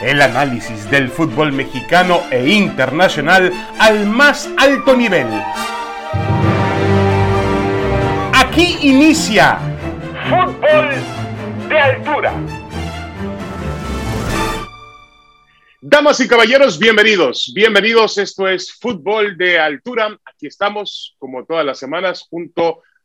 El análisis del fútbol mexicano e internacional al más alto nivel. Aquí inicia Fútbol de Altura. Damas y caballeros, bienvenidos. Bienvenidos. Esto es Fútbol de Altura. Aquí estamos, como todas las semanas, junto a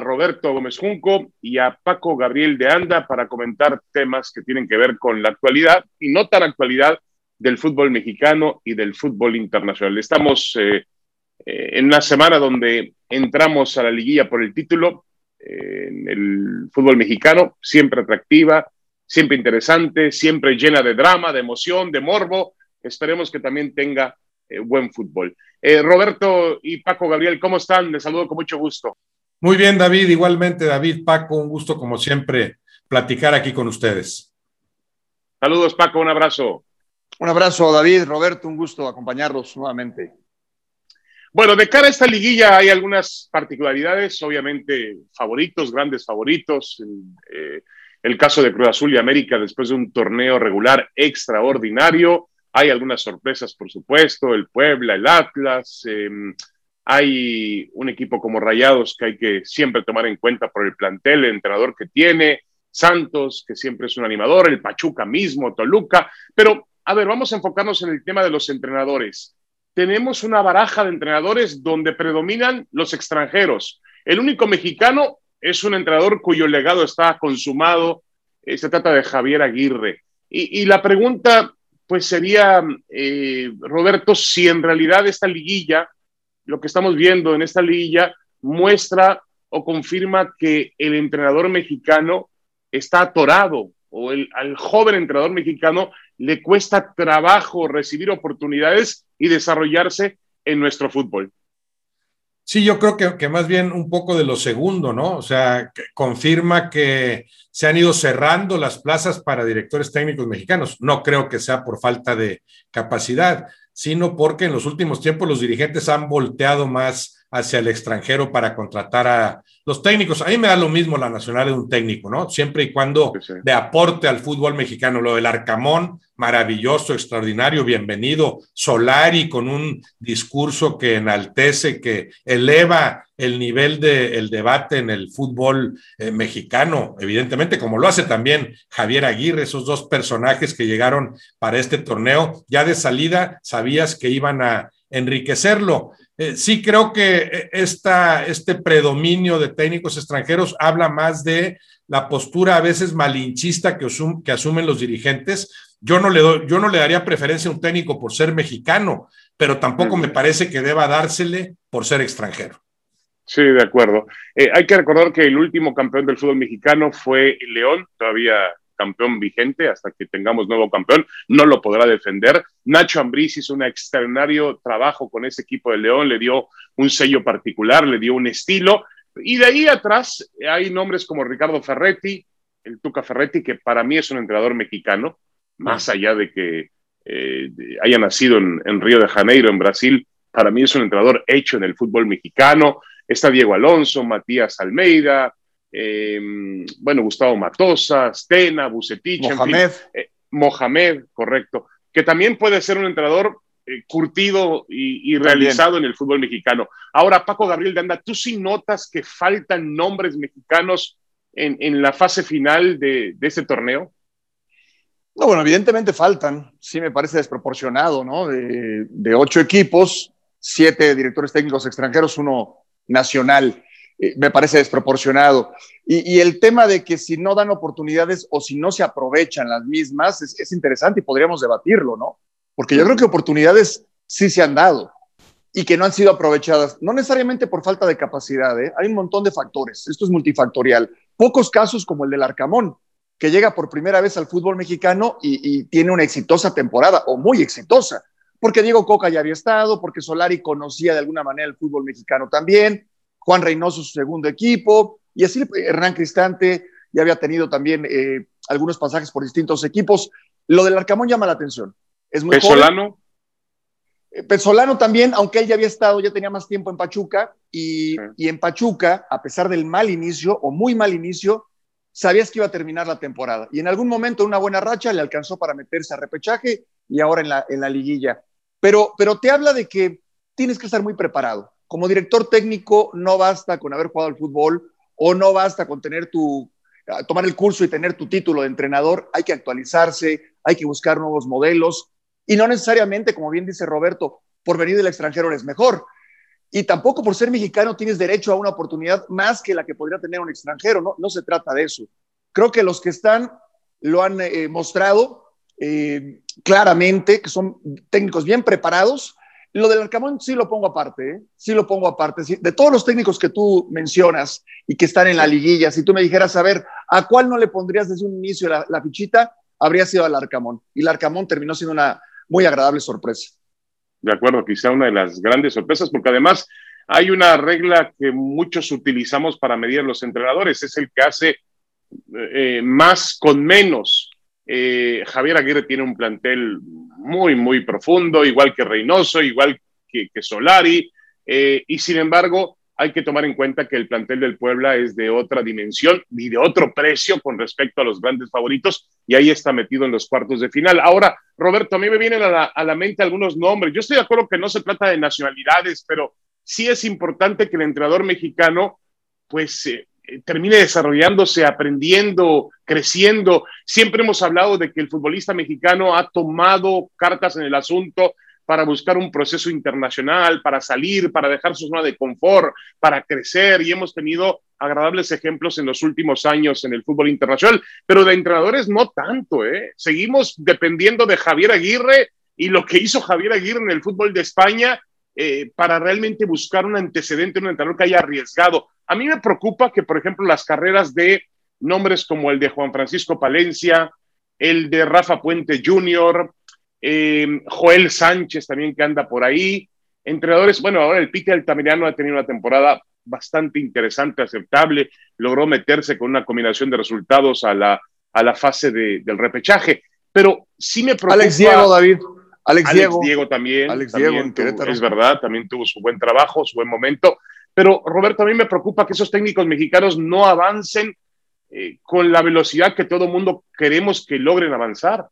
Roberto Gómez Junco y a Paco Gabriel de Anda para comentar temas que tienen que ver con la actualidad y no tan actualidad del fútbol mexicano y del fútbol internacional. Estamos eh, eh, en una semana donde entramos a la liguilla por el título, eh, en el fútbol mexicano, siempre atractiva, siempre interesante, siempre llena de drama, de emoción, de morbo. Esperemos que también tenga buen fútbol. Roberto y Paco Gabriel, ¿cómo están? Les saludo con mucho gusto. Muy bien, David. Igualmente, David, Paco, un gusto como siempre platicar aquí con ustedes. Saludos, Paco, un abrazo. Un abrazo, David, Roberto, un gusto acompañarlos nuevamente. Bueno, de cara a esta liguilla hay algunas particularidades, obviamente favoritos, grandes favoritos. El, eh, caso de Cruz Azul y América después de un torneo regular extraordinario. Hay algunas sorpresas, por supuesto, el Puebla, el Atlas. Em, hay un equipo como Rayados que hay que siempre tomar en cuenta por el plantel, el entrenador que tiene, Santos, que siempre es un animador, el Pachuca mismo, Toluca. Pero, a ver, vamos a enfocarnos en el tema de los entrenadores. Tenemos una baraja de entrenadores donde predominan los extranjeros. El único mexicano es un entrenador cuyo legado está consumado. Eh, se trata de Javier Aguirre. Y, la pregunta, pues, sería, eh, Roberto, si en realidad esta liguilla lo que estamos viendo en esta liguilla muestra o confirma que el entrenador mexicano está atorado o el, al joven entrenador mexicano le cuesta trabajo recibir oportunidades y desarrollarse en nuestro fútbol. Sí, yo creo que, que, más bien un poco de lo segundo, ¿no? O sea, confirma que se han ido cerrando las plazas para directores técnicos mexicanos. No creo que sea por falta de capacidad sino porque en los últimos tiempos los dirigentes han volteado más hacia el extranjero para contratar a los técnicos. A mí me da lo mismo la nacional de un técnico, ¿no? Siempre y cuando de aporte al fútbol mexicano. Lo del Arcamón, maravilloso, extraordinario, bienvenido. Solari con un discurso que enaltece, que eleva el nivel del debate en el fútbol eh, mexicano, evidentemente, como lo hace también Javier Aguirre, esos dos personajes que llegaron para este torneo, ya de salida sabías que iban a enriquecerlo. Eh, sí creo que eh, esta, este predominio de técnicos extranjeros habla más de la postura a veces malinchista que, que asumen los dirigentes. Yo no, le doy, yo no le daría preferencia a un técnico por ser mexicano, pero tampoco me parece que deba dársele por ser extranjero. Sí, de acuerdo. Eh, hay que recordar que el último campeón del fútbol mexicano fue León, todavía campeón vigente hasta que tengamos nuevo campeón, no lo podrá defender. Nacho Ambriz hizo un extraordinario trabajo con ese equipo de León, le dio un sello particular, le dio un estilo. Y de ahí atrás hay nombres como Ricardo Ferretti, el Tuca Ferretti, que para mí es un entrenador mexicano, más allá de que eh, haya nacido en, en Río de Janeiro, en Brasil, para mí es un entrenador hecho en el fútbol mexicano. Está Diego Alonso, Matías Almeida, Em, bueno, Gustavo Matosa, Stena, Bucetich, Mohamed. Eh, Mohamed, correcto, que también puede ser un entrenador eh, curtido y, realizado en el fútbol mexicano. Ahora, Paco Gabriel de Anda, ¿tú sí notas que faltan nombres mexicanos en, la fase final de, de este torneo? No, bueno, evidentemente faltan. Sí me parece desproporcionado, ¿no? De, de ocho equipos, siete directores técnicos extranjeros, uno nacional. Eh, me parece desproporcionado. Y, el tema de que si no dan oportunidades o si no se aprovechan las mismas es, interesante y podríamos debatirlo, ¿no? Porque yo creo que oportunidades sí se han dado y que no han sido aprovechadas, no necesariamente por falta de capacidad, ¿eh? hay un montón de factores, esto es multifactorial. Pocos casos como el del Arcamón, que llega por primera vez al fútbol mexicano y, y tiene una exitosa temporada, o muy exitosa, porque Diego Coca ya había estado, porque Solari conocía de alguna manera el fútbol mexicano también, Juan Reynoso su segundo equipo, y así Hernán Cristante ya había tenido también eh, algunos pasajes por distintos equipos. Lo del Arcamón llama la atención. Es muy Pesolano. Eh, Pesolano también, aunque él ya había estado, ya tenía más tiempo en Pachuca, y, y, en Pachuca, a pesar del mal inicio o muy mal inicio, sabías que iba a terminar la temporada. Y en algún momento, una buena racha, le alcanzó para meterse a repechaje y ahora en la, en la liguilla. Pero, pero te habla de que tienes que estar muy preparado. Como director técnico, no basta con haber jugado al fútbol o no basta con tener tu, tomar el curso y tener tu título de entrenador. Hay que actualizarse, hay que buscar nuevos modelos y no necesariamente, como bien dice Roberto, por venir del extranjero eres mejor. Y tampoco por ser mexicano tienes derecho a una oportunidad más que la que podría tener un extranjero. No, no se trata de eso. Creo que los que están lo han eh, mostrado eh, claramente, que son técnicos bien preparados. Lo del Arcamón sí lo pongo aparte, ¿eh? sí lo pongo aparte. De todos los técnicos que tú mencionas y que están en la liguilla, si tú me dijeras, a ver, ¿a cuál no le pondrías desde un inicio la, la fichita? Habría sido al Arcamón. Y el Arcamón terminó siendo una muy agradable sorpresa. De acuerdo, quizá una de las grandes sorpresas, porque además hay una regla que muchos utilizamos para medir los entrenadores, es el que hace eh, más con menos. Eh, Javier Aguirre tiene un plantel muy, muy profundo, igual que Reynoso, igual que, Solari, eh, y sin embargo hay que tomar en cuenta que el plantel del Puebla es de otra dimensión y de otro precio con respecto a los grandes favoritos, y ahí está metido en los cuartos de final. Ahora, Roberto, a mí me vienen a la, mente algunos nombres. Yo estoy de acuerdo que no se trata de nacionalidades, pero sí es importante que el entrenador mexicano, pues, eh, termine desarrollándose, aprendiendo, creciendo. Siempre hemos hablado de que el futbolista mexicano ha tomado cartas en el asunto, para buscar un proceso internacional, para salir, para dejar su zona de confort, para crecer y hemos tenido agradables ejemplos en los últimos años en el fútbol internacional, pero de entrenadores no tanto, ¿eh? Seguimos dependiendo de Javier Aguirre y lo que hizo Javier Aguirre en el fútbol de España eh, para realmente buscar un antecedente, un entrenador que haya arriesgado. A mí me preocupa que, por ejemplo, las carreras de nombres como el de Juan Francisco Palencia, el de Rafa Puente Jr., eh, Joel Sánchez también que anda por ahí. Entrenadores, bueno, ahora el Pique Altamirano ha tenido una temporada bastante interesante, aceptable, logró meterse con una combinación de resultados a la, a la fase de, del repechaje, pero sí me preocupa. Alex Diego, David. Alex, Diego. también. Alex Diego, es verdad, también tuvo su buen trabajo, su buen momento. Pero Roberto, a mí me preocupa que esos técnicos mexicanos no avancen eh, con la velocidad que todo mundo queremos que logren avanzar.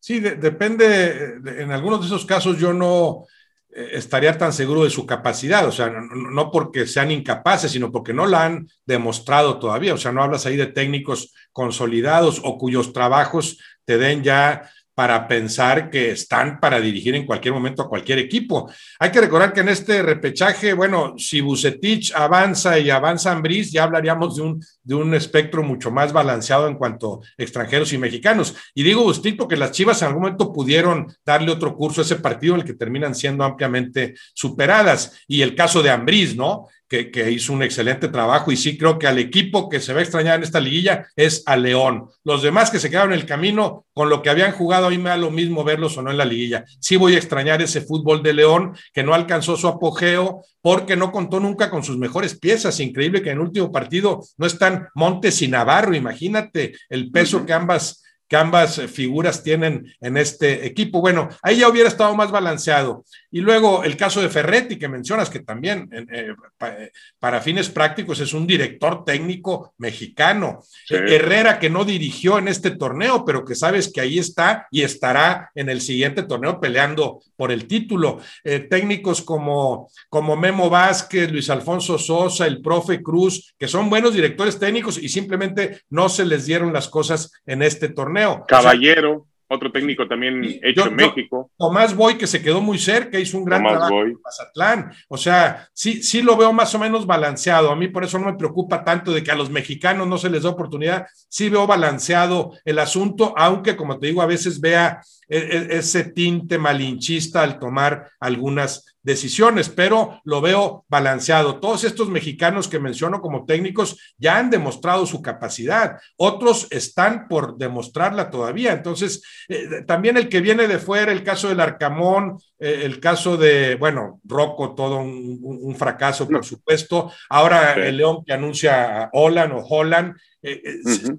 Sí, depende, en algunos de esos casos yo no eh, estaría tan seguro de su capacidad, o sea, no, porque sean incapaces, sino porque no la han demostrado todavía, o sea, no hablas ahí de técnicos consolidados o cuyos trabajos te den ya para pensar que están para dirigir en cualquier momento a cualquier equipo. Hay que recordar que en este repechaje, bueno, si Bucetich avanza y avanza Ambris, ya hablaríamos de un, de un espectro mucho más balanceado en cuanto a extranjeros y mexicanos. Y digo Bucetich porque las Chivas en algún momento pudieron darle otro curso a ese partido en el que terminan siendo ampliamente superadas. Y el caso de Ambris, ¿no? Que, hizo un excelente trabajo y sí creo que al equipo que se va a extrañar en esta liguilla es a León. Los demás que se quedaron en el camino con lo que habían jugado, a mí me da lo mismo verlos o no en la liguilla. Sí voy a extrañar ese fútbol de León que no alcanzó su apogeo porque no contó nunca con sus mejores piezas. Increíble que en el último partido no están Montes y Navarro. Imagínate el peso que ambas que ambas eh, figuras tienen en este equipo. Bueno, ahí ya hubiera estado más balanceado. Y luego el caso de Ferretti, que mencionas, que también eh, eh, para fines prácticos es un director técnico mexicano. Herrera, que no dirigió en este torneo, pero que sabes que ahí está y estará en el siguiente torneo peleando por el título. técnicos como, como Memo Vázquez, Luis Alfonso Sosa, el profe Cruz, que son buenos directores técnicos y simplemente no se les dieron las cosas en este torneo. Caballero, otro técnico también hecho en México. Tomás Boy, que se quedó muy cerca, hizo un gran trabajo en Mazatlán. O sea, sí, sí lo veo más o menos balanceado. A mí por eso no me preocupa tanto de que a los mexicanos no se les da oportunidad. Sí veo balanceado el asunto, aunque como te digo, a veces vea e, e, ese tinte malinchista al tomar algunas decisiones, pero lo veo balanceado. Todos estos mexicanos que menciono como técnicos ya han demostrado su capacidad, otros están por demostrarla todavía. Entonces, eh, también el que viene de fuera, el caso del Arcamón, eh, el caso de, bueno, Rocco, todo un, fracaso, por supuesto. Ahora el León que anuncia a Holland o Holland, eh,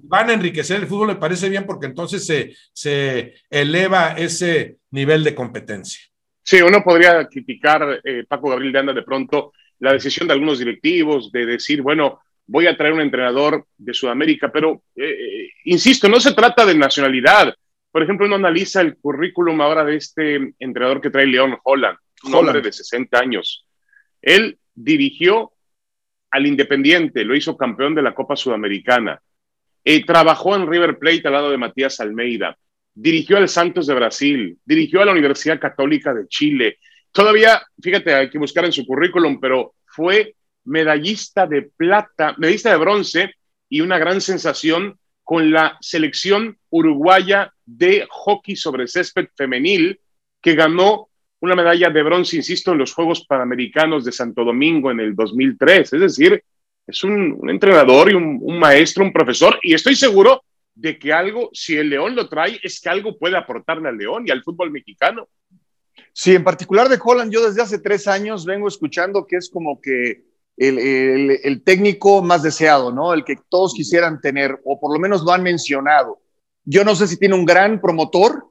van a enriquecer el fútbol, me parece bien, porque entonces se, se eleva ese nivel de competencia. Sí, uno podría criticar, eh, Paco Gabriel de Anda, de pronto la decisión de algunos directivos de decir, bueno, voy a traer un entrenador de Sudamérica, pero eh, eh, insisto, no se trata de nacionalidad. Por ejemplo, uno analiza el currículum ahora de este entrenador que trae León Holland, un hombre de 60 años. Él dirigió al Independiente, lo hizo campeón de la Copa Sudamericana. Eh, trabajó en River Plate al lado de Matías Almeida. Dirigió al Santos de Brasil. Dirigió a la Universidad Católica de Chile. Todavía, fíjate, hay que buscar en su currículum, pero fue medallista de plata, medallista de bronce y una gran sensación con la selección uruguaya de hockey sobre césped femenil que ganó una medalla de bronce, insisto, en los Juegos Panamericanos de Santo Domingo en el 2003. Es decir, es un, entrenador y un, maestro, un profesor, y estoy seguro de que algo, si el León lo trae, es que algo puede aportarle al León y al fútbol mexicano. Sí, en particular de Holland, yo desde hace tres años vengo escuchando que es como que el, técnico más deseado, ¿no? El que todos quisieran tener, o por lo menos lo han mencionado. Yo no sé si tiene un gran promotor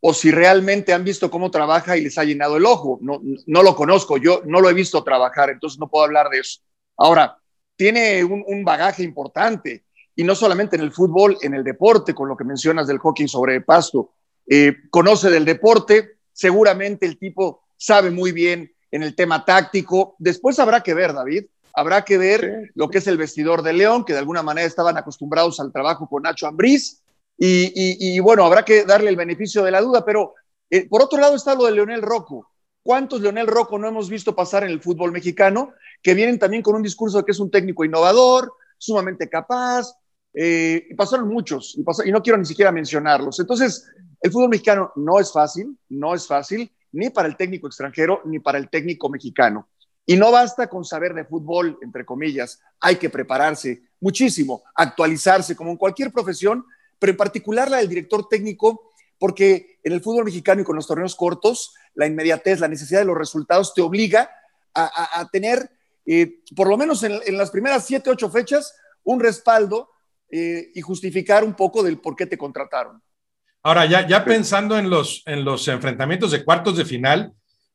o si realmente han visto cómo trabaja y les ha llenado el ojo. No, no lo conozco, yo no lo he visto trabajar, entonces no puedo hablar de eso. Ahora, tiene un, bagaje importante, y no solamente en el fútbol, en el deporte, con lo que mencionas del hockey sobre pasto. Eh, conoce del deporte, seguramente el tipo sabe muy bien en el tema táctico. Después habrá que ver, David, habrá que ver lo que es el vestidor de León, que de alguna manera estaban acostumbrados al trabajo con Nacho Ambriz. Y, bueno, habrá que darle el beneficio de la duda, pero eh, por otro lado está lo de Leonel Rocco. ¿Cuántos Leonel Rocco no hemos visto pasar en el fútbol mexicano que vienen también con un discurso de que es un técnico innovador, sumamente capaz? Eh, pasaron muchos, y no quiero ni siquiera mencionarlos. Entonces, el fútbol mexicano no es fácil, no es fácil, ni para el técnico extranjero ni para el técnico mexicano. Y no basta con saber de fútbol, entre comillas, hay que prepararse muchísimo, actualizarse como en cualquier profesión, pero en particular la del director técnico, porque en el fútbol mexicano y con los torneos cortos, la inmediatez, la necesidad de los resultados te obliga a, tener, eh, por lo menos en, las primeras siete, ocho fechas, un respaldo eh, y justificar un poco del por qué te contrataron. Ahora, ya, ya pensando en los, en los enfrentamientos de cuartos de final,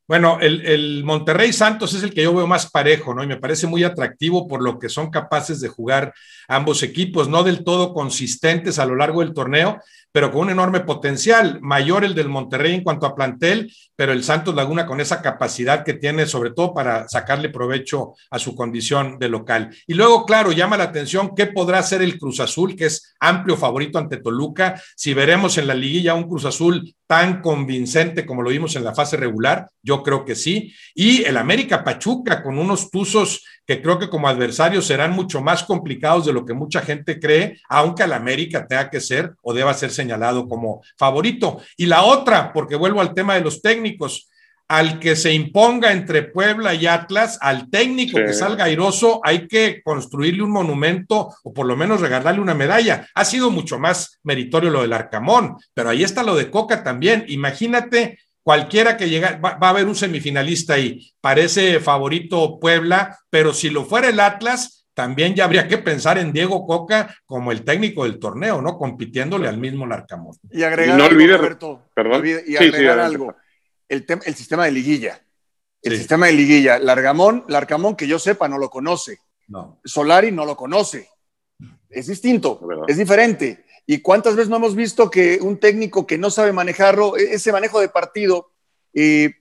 bueno, el, el, Monterrey Santos es el que yo veo más parejo, ¿no? Y me parece muy atractivo por lo que son capaces de jugar ambos equipos, no del todo consistentes a lo largo del torneo, pero con un enorme potencial, mayor el del Monterrey en cuanto a plantel, pero el Santos Laguna con esa capacidad que tiene, sobre todo para sacarle provecho a su condición de local. Y luego, claro, llama la atención qué podrá hacer el Cruz Azul, que es amplio favorito ante Toluca, si veremos en la liguilla un Cruz Azul tan convincente como lo vimos en la fase regular, yo creo que sí, y el América Pachuca con unos tuzos que creo que como adversarios serán mucho más complicados de lo que mucha gente cree, aunque al América tenga que ser o deba ser señalado como favorito. Y la otra, porque vuelvo al tema de los técnicos, al que se imponga entre Puebla y Atlas, al técnico que salga airoso, hay que construirle un monumento o por lo menos regalarle una medalla. Ha sido mucho más meritorio lo del Arcamón, pero ahí está lo de Coca también. Imagínate cualquiera que llegue, va, a haber un semifinalista ahí. Parece favorito Puebla, pero si lo fuera el Atlas, también ya habría que pensar en Diego Coca como el técnico del torneo, ¿no? Compitiéndole al mismo Larcamón. Y agregar no algo, Roberto, perdón. y agregar algo. El, el, sistema de liguilla. El sistema de liguilla. Largamón, Larcamón, que yo sepa, no lo conoce. No. Solari no lo conoce. Es distinto, es diferente. ¿Y cuántas veces no hemos visto que un técnico que no sabe manejarlo, e-, ese manejo de partido, eh,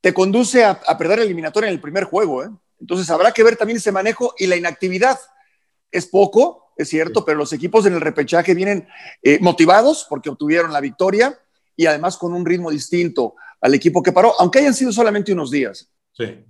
te conduce a, perder el eliminatorio en el primer juego? ¿eh? Entonces habrá que ver también ese manejo y la inactividad. Es poco, es cierto, pero los equipos en el repechaje vienen eh, motivados porque obtuvieron la victoria y además con un ritmo distinto al equipo que paró, aunque hayan sido solamente unos días. Sí.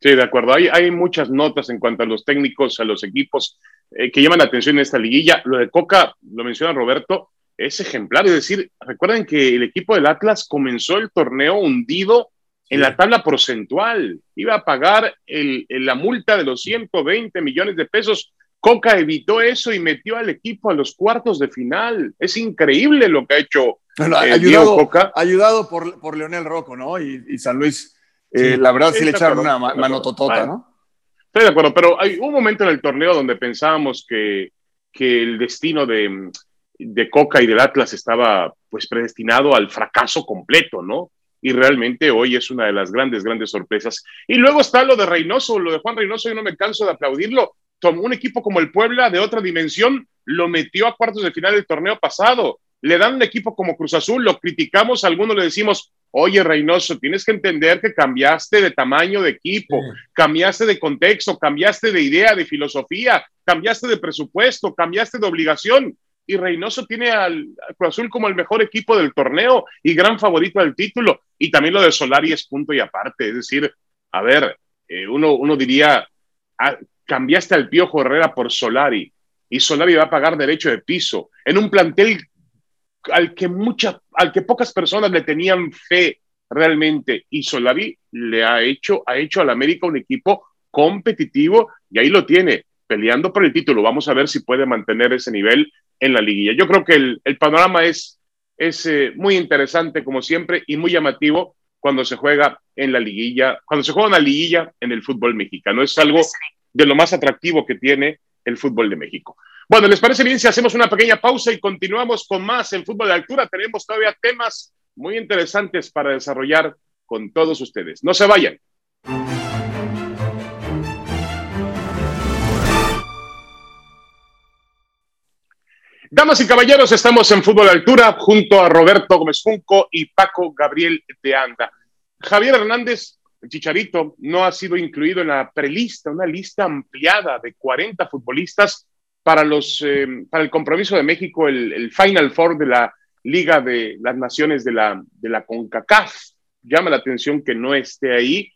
Sí, de acuerdo. Hay, hay muchas notas en cuanto a los técnicos, a los equipos eh, que llaman la atención en esta liguilla. Lo de Coca, lo menciona Roberto, es ejemplar. Es decir, recuerden que el equipo del Atlas comenzó el torneo hundido en la tabla porcentual. Iba a pagar el, la multa de los 120 millones de pesos. Coca evitó eso y metió al equipo a los cuartos de final. Es increíble lo que ha hecho bueno, eh, ayudado, Coca. Ayudado por, por Leonel Rocco, ¿no? Y, San Luis. Eh, la verdad sí, le echaron una mano totota, ¿no? Estoy de acuerdo, pero hay un momento en el torneo donde pensábamos que, que el destino de, de, Coca y del Atlas estaba pues predestinado al fracaso completo, ¿no? Y realmente hoy es una de las grandes, grandes sorpresas. Y luego está lo de Reynoso, lo de Juan Reynoso, yo no me canso de aplaudirlo. tomó un equipo como el Puebla de otra dimensión, lo metió a cuartos de final del torneo pasado. Le dan un equipo como Cruz Azul, lo criticamos, algunos le decimos, oye Reynoso, tienes que entender que cambiaste de tamaño de equipo, cambiaste de contexto, cambiaste de idea, de filosofía, cambiaste de presupuesto, cambiaste de obligación. Y Reynoso tiene al, Cruz Azul como el mejor equipo del torneo y gran favorito del título. Y también lo de Solari es punto y aparte. Es decir, a ver, eh, uno, uno diría, ah, cambiaste al Piojo Herrera por Solari y Solari va a pagar derecho de piso en un plantel al que, mucha, al que pocas personas le tenían fe realmente y Solari le ha hecho, ha hecho al América un equipo competitivo y ahí lo tiene, peleando por el título. Vamos a ver si puede mantener ese nivel en la liguilla. Yo creo que el, el panorama es, es eh, muy interesante como siempre y muy llamativo cuando se juega en la liguilla, cuando se juega una liguilla en el fútbol mexicano. Es algo de lo más atractivo que tiene el fútbol de México. Bueno, ¿les parece bien si hacemos una pequeña pausa y continuamos con más en fútbol de altura? Tenemos todavía temas muy interesantes para desarrollar con todos ustedes. No se vayan. Damas y caballeros, estamos en Fútbol Altura junto a Roberto Gómez Junco y Paco Gabriel de Anda. Javier Hernández, el Chicharito, no ha sido incluido en la prelista, una lista ampliada de 40 futbolistas para, los, eh, para el compromiso de México, el, Final Four de la Liga de las Naciones de la, de la CONCACAF. Llama la atención que no esté ahí,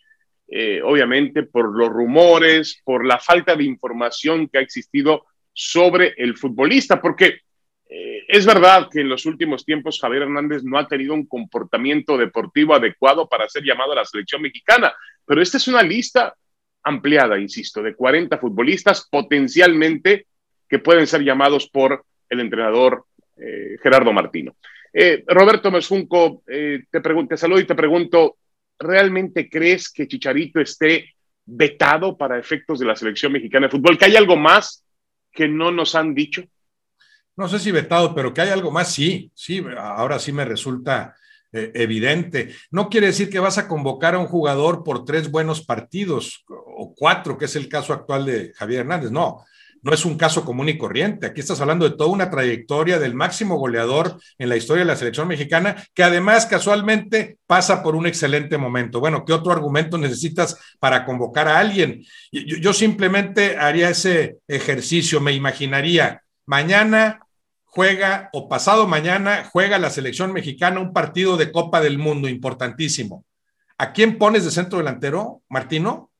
eh, obviamente por los rumores, por la falta de información que ha existido sobre el futbolista, porque eh, es verdad que en los últimos tiempos Javier Hernández no ha tenido un comportamiento deportivo adecuado para ser llamado a la selección mexicana, pero esta es una lista ampliada, insisto, de 40 futbolistas potencialmente que pueden ser llamados por el entrenador eh, Gerardo Martino. Eh, Roberto Mesunco, te, te saludo y te pregunto, ¿realmente crees que Chicharito esté vetado para efectos de la selección mexicana de fútbol? ¿Que hay algo más que no nos han dicho? No sé si vetado, pero que hay algo más, sí, sí, ahora sí me resulta eh, evidente. No quiere decir que vas a convocar a un jugador por tres buenos partidos o cuatro, que es el caso actual de Javier Hernández, no. No es un caso común y corriente. Aquí estás hablando de toda una trayectoria del máximo goleador en la historia de la selección mexicana, que además casualmente pasa por un excelente momento. Bueno, ¿qué otro argumento necesitas para convocar a alguien? yo simplemente haría ese ejercicio, me imaginaría, mañana juega o pasado mañana juega la selección mexicana un partido de Copa del Mundo importantísimo. ¿A quién pones de centro delantero, Martino?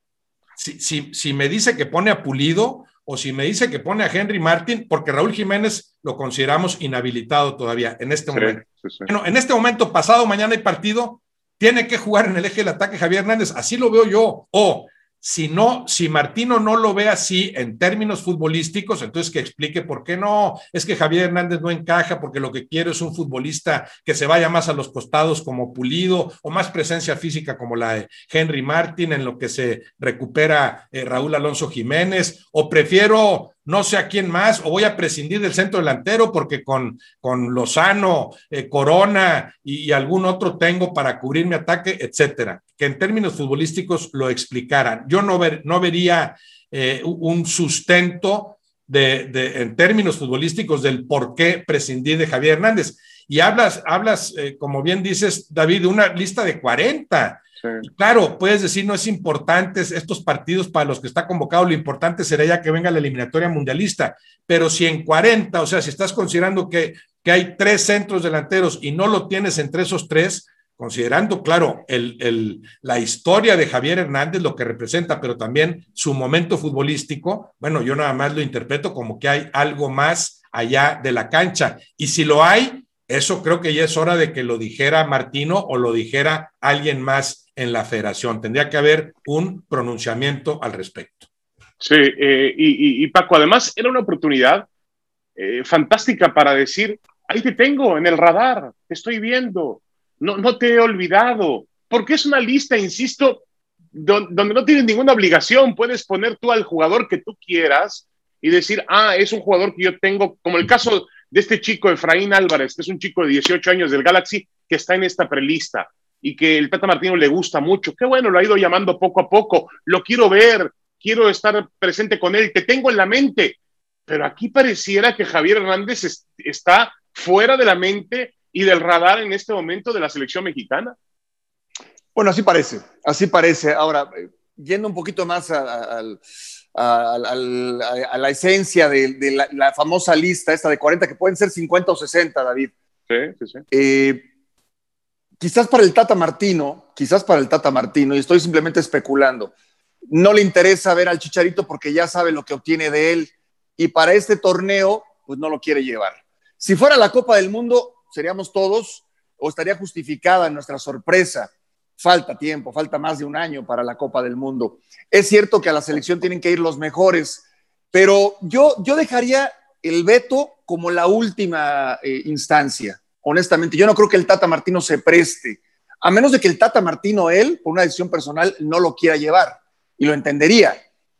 Si, si, si, me dice que pone a Pulido o si me dice que pone a Henry Martin, porque Raúl Jiménez lo consideramos inhabilitado todavía en este momento. Bueno, en este momento, pasado mañana hay partido, tiene que jugar en el eje del ataque Javier Hernández, así lo veo yo. O si no, si Martino no lo ve así en términos futbolísticos, entonces que explique por qué no. Es que Javier Hernández no encaja porque lo que quiere es un futbolista que se vaya más a los costados como Pulido o más presencia física como la de Henry Martin en lo que se recupera eh, Raúl Alonso Jiménez o prefiero no sé a quién más, o voy a prescindir del centro delantero porque con, con Lozano, eh, Corona y, algún otro tengo para cubrir mi ataque, etcétera. Que en términos futbolísticos lo explicaran. Yo no, ver, no vería eh, un sustento de, de, en términos futbolísticos del por qué prescindir de Javier Hernández. Y hablas, hablas eh, como bien dices, David, de una lista de 40 Claro, puedes decir, no es importante estos partidos para los que está convocado, lo importante sería ya que venga la eliminatoria mundialista, pero si en 40, o sea, si estás considerando que, que hay tres centros delanteros y no lo tienes entre esos tres, considerando, claro, el, el, la historia de Javier Hernández, lo que representa, pero también su momento futbolístico, bueno, yo nada más lo interpreto como que hay algo más allá de la cancha. Y si lo hay, eso creo que ya es hora de que lo dijera Martino o lo dijera alguien más en la federación. Tendría que haber un pronunciamiento al respecto. Sí, eh, y, Paco, además era una oportunidad eh, fantástica para decir, ahí te tengo en el radar, te estoy viendo, no, no te he olvidado, porque es una lista, insisto, donde no tienes ninguna obligación, puedes poner tú al jugador que tú quieras y decir, ah, es un jugador que yo tengo, como el caso de este chico Efraín Álvarez, que es un chico de 18 años del Galaxy, que está en esta prelista y que el Tata Martino le gusta mucho. Qué bueno, lo ha ido llamando poco a poco. Lo quiero ver. quiero estar presente con él, te tengo en la mente. Pero aquí pareciera que Javier Hernández está fuera de la mente y del radar en este momento de la selección mexicana. Bueno, así parece, así parece. Ahora, eh, yendo un poquito más a, la esencia de, la, famosa lista esta de 40, que pueden ser 50 o 60, David. Sí, sí, sí. Eh, quizás para el Tata Martino, quizás para el Tata Martino, y estoy simplemente especulando, no le interesa ver al Chicharito porque ya sabe lo que obtiene de él y para este torneo, pues no lo quiere llevar. Si fuera la Copa del Mundo, seríamos todos o estaría justificada nuestra sorpresa. Falta tiempo, falta más de un año para la Copa del Mundo. Es cierto que a la selección tienen que ir los mejores, pero yo, yo dejaría el veto como la última eh, instancia. Honestamente, yo no creo que el Tata Martino se preste, a menos de que el Tata Martino, él, por una decisión personal, no lo quiera llevar. Y lo entendería.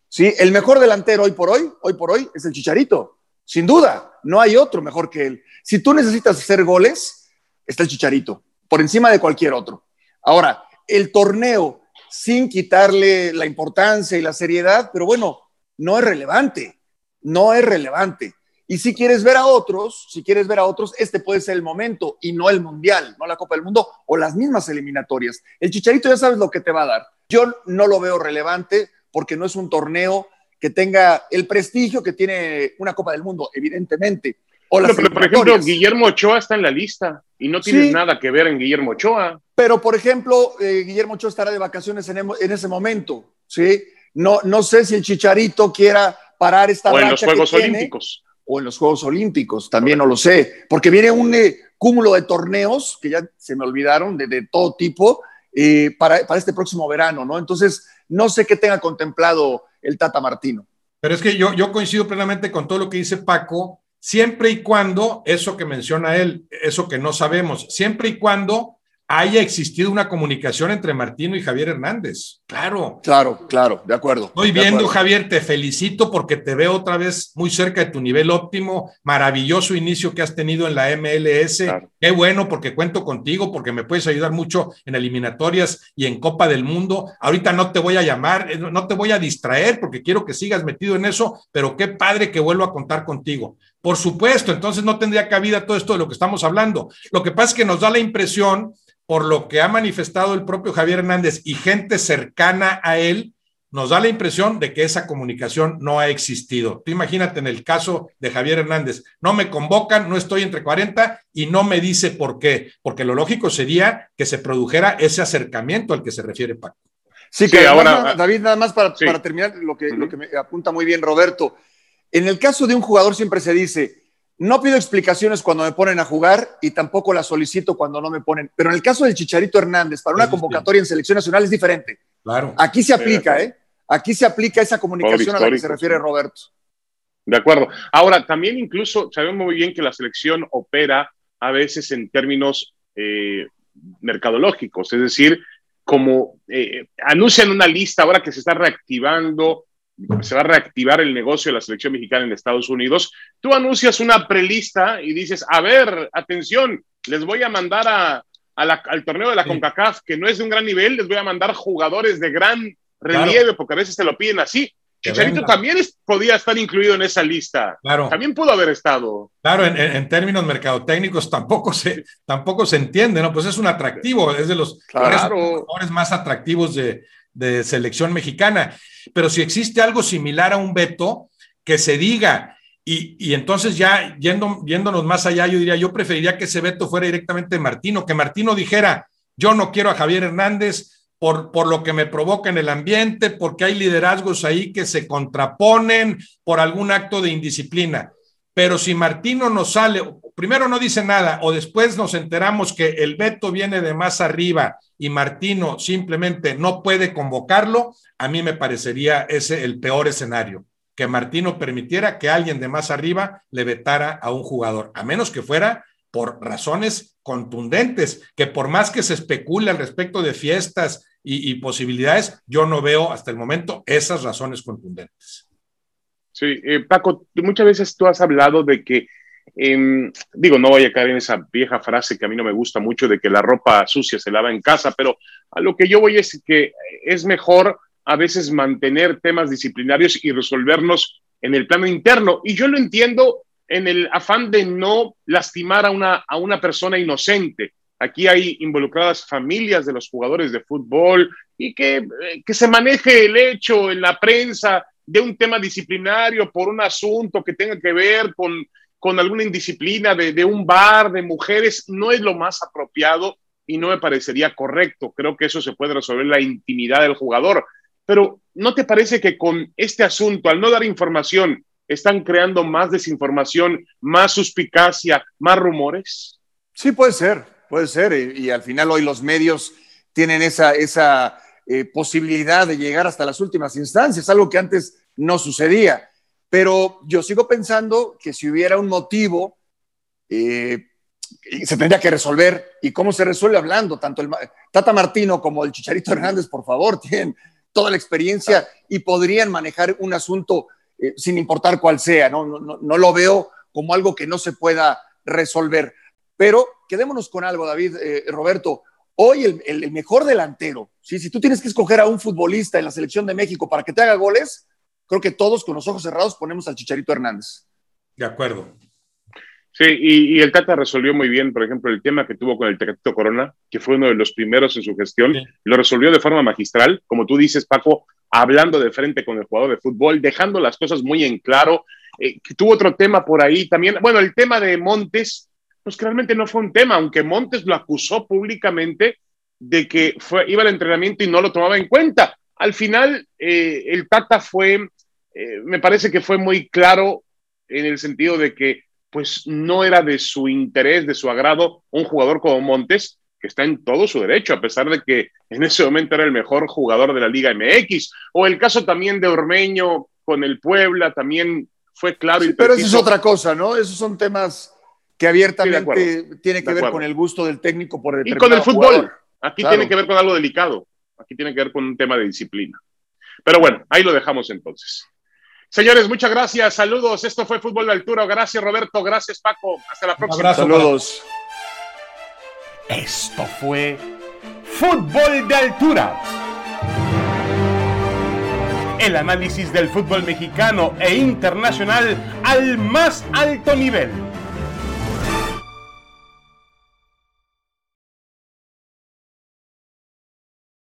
¿sí? El mejor delantero hoy por hoy, hoy por hoy, es el Chicharito. Sin duda, no hay otro mejor que él. Si tú necesitas hacer goles, está el Chicharito, por encima de cualquier otro. Ahora, el torneo, sin quitarle la importancia y la seriedad, pero bueno, no es relevante, no es relevante. Y si quieres ver a otros, si quieres ver a otros, este puede ser el momento y no el Mundial, no la Copa del Mundo o las mismas eliminatorias. El Chicharito ya sabes lo que te va a dar. Yo no lo veo relevante porque no es un torneo que tenga el prestigio que tiene una Copa del Mundo, evidentemente. O pero, por ejemplo, Guillermo Ochoa está en la lista y no tienes nada que ver en Guillermo Ochoa. Pero, por ejemplo, eh, Guillermo Ochoa estará de vacaciones en, ese momento, ¿sí? No, no sé si el Chicharito quiera parar esta O en los Juegos Olímpicos. O en los Juegos Olímpicos, también no lo sé. Porque viene un eh, cúmulo de torneos que ya se me olvidaron, de, todo tipo, eh, para, para este próximo verano, ¿no? Entonces, no sé qué tenga contemplado el Tata Martino. Pero es que yo, yo coincido plenamente con todo lo que dice Paco, siempre y cuando, eso que menciona él, eso que no sabemos, siempre y cuando haya existido una comunicación entre Martino y Javier Hernández. Claro. Claro, claro, de acuerdo. Estoy viendo, Javier, te felicito porque te veo otra vez muy cerca de tu nivel óptimo. Maravilloso inicio que has tenido en la MLS. Qué bueno porque cuento contigo, porque me puedes ayudar mucho en eliminatorias y en Copa del Mundo. Ahorita no te voy a llamar, eh, no te voy a distraer porque quiero que sigas metido en eso, pero qué padre que vuelvo a contar contigo. Por supuesto, entonces no tendría cabida todo esto de lo que estamos hablando. Lo que pasa es que nos da la impresión por lo que ha manifestado el propio Javier Hernández y gente cercana a él, nos da la impresión de que esa comunicación no ha existido. Tú imagínate en el caso de Javier Hernández, no me convocan, no estoy entre 40 y no me dice por qué, porque lo lógico sería que se produjera ese acercamiento al que se refiere Paco. Sí, que ahora, David, nada más para, terminar lo que, lo que me apunta muy bien Roberto. En el caso de un jugador siempre se dice, no pido explicaciones cuando me ponen a jugar y tampoco las solicito cuando no me ponen. Pero en el caso del Chicharito Hernández, para una convocatoria en selección nacional es diferente. Claro. Aquí se aplica, ¿eh? Aquí se aplica esa comunicación a la que se refiere Roberto. De acuerdo. Ahora, también incluso sabemos muy bien que la selección opera a veces en términos eh, mercadológicos, es decir, como eh, anuncian una lista ahora que se está reactivando se va a reactivar el negocio de la selección mexicana en Estados Unidos, tú anuncias una prelista y dices, a ver, atención, les voy a mandar a, al torneo de la CONCACAF, que no es de un gran nivel, les voy a mandar jugadores de gran relieve, porque a veces se lo piden así. Chicharito también podía estar incluido en esa lista. Claro. También pudo haber estado. Claro, en, términos mercadotécnicos tampoco se, tampoco se entiende, ¿no? Pues es un atractivo, es de los jugadores más atractivos de, de selección mexicana. Pero si existe algo similar a un veto, que se diga, y, entonces ya yendo, yéndonos más allá, yo diría, yo preferiría que ese veto fuera directamente de Martino, que Martino dijera, yo no quiero a Javier Hernández por, por lo que me provoca en el ambiente, porque hay liderazgos ahí que se contraponen por algún acto de indisciplina. Pero si Martino nos sale, primero no dice nada, o después nos enteramos que el veto viene de más arriba y Martino simplemente no puede convocarlo, a mí me parecería ese el peor escenario, que Martino permitiera que alguien de más arriba le vetara a un jugador, a menos que fuera por razones contundentes, que por más que se especule al respecto de fiestas y, posibilidades, yo no veo hasta el momento esas razones contundentes. Sí, eh, Paco, muchas veces tú has hablado de que Em, digo, no voy a caer en esa vieja frase que a mí no me gusta mucho de que la ropa sucia se lava en casa, pero a lo que yo voy es que es mejor a veces mantener temas disciplinarios y resolverlos en el plano interno. Y yo lo entiendo en el afán de no lastimar a una, a una persona inocente. Aquí hay involucradas familias de los jugadores de fútbol y que, eh, que se maneje el hecho en la prensa de un tema disciplinario por un asunto que tenga que ver con, con alguna indisciplina de, de un bar de mujeres no es lo más apropiado y no me parecería correcto. Creo que eso se puede resolver la intimidad del jugador. Pero ¿no te parece que con este asunto, al no dar información, están creando más desinformación, más suspicacia, más rumores? Sí, puede ser, puede ser. Y, al final hoy los medios tienen esa, esa eh, posibilidad de llegar hasta las últimas instancias, algo que antes no sucedía. Pero yo sigo pensando que si hubiera un motivo, eh, se tendría que resolver. ¿Y cómo se resuelve hablando? Tanto el Tata Martino como el Chicharito Hernández, por favor, tienen toda la experiencia y podrían manejar un asunto eh, sin importar cuál sea. ¿no? No, lo veo como algo que no se pueda resolver. Pero quedémonos con algo, David, eh, Roberto. Hoy el, el, mejor delantero, ¿sí? si tú tienes que escoger a un futbolista en la selección de México para que te haga goles, creo que todos con los ojos cerrados ponemos al Chicharito Hernández. De acuerdo. Sí, y, el Tata resolvió muy bien, por ejemplo, el tema que tuvo con el Tecatito Corona, que fue uno de los primeros en su gestión, lo resolvió de forma magistral, como tú dices, Paco, hablando de frente con el jugador de fútbol, dejando las cosas muy en claro. Eh, tuvo otro tema por ahí también, bueno, el tema de Montes, pues que realmente no fue un tema, aunque Montes lo acusó públicamente de que fue, iba al entrenamiento y no lo tomaba en cuenta. Al final, eh, el Tata fue, eh, me parece que fue muy claro en el sentido de que pues no era de su interés, de su agrado, un jugador como Montes, que está en todo su derecho, a pesar de que en ese momento era el mejor jugador de la Liga MX. O el caso también de Ormeño con el Puebla, también fue claro. y pero eso es otra cosa, ¿no? Esos son temas que abiertamente sí, tiene que ver con el gusto del técnico por el Y con el fútbol. Aquí tiene que ver con algo delicado. Aquí tiene que ver con un tema de disciplina. Pero bueno, ahí lo dejamos entonces. Señores, muchas gracias. Saludos. Esto fue Fútbol de Altura. Gracias, Roberto. Gracias, Paco. Hasta la próxima. Abrazo, Saludos. Esto fue Fútbol de Altura. El análisis del fútbol mexicano e internacional al más alto nivel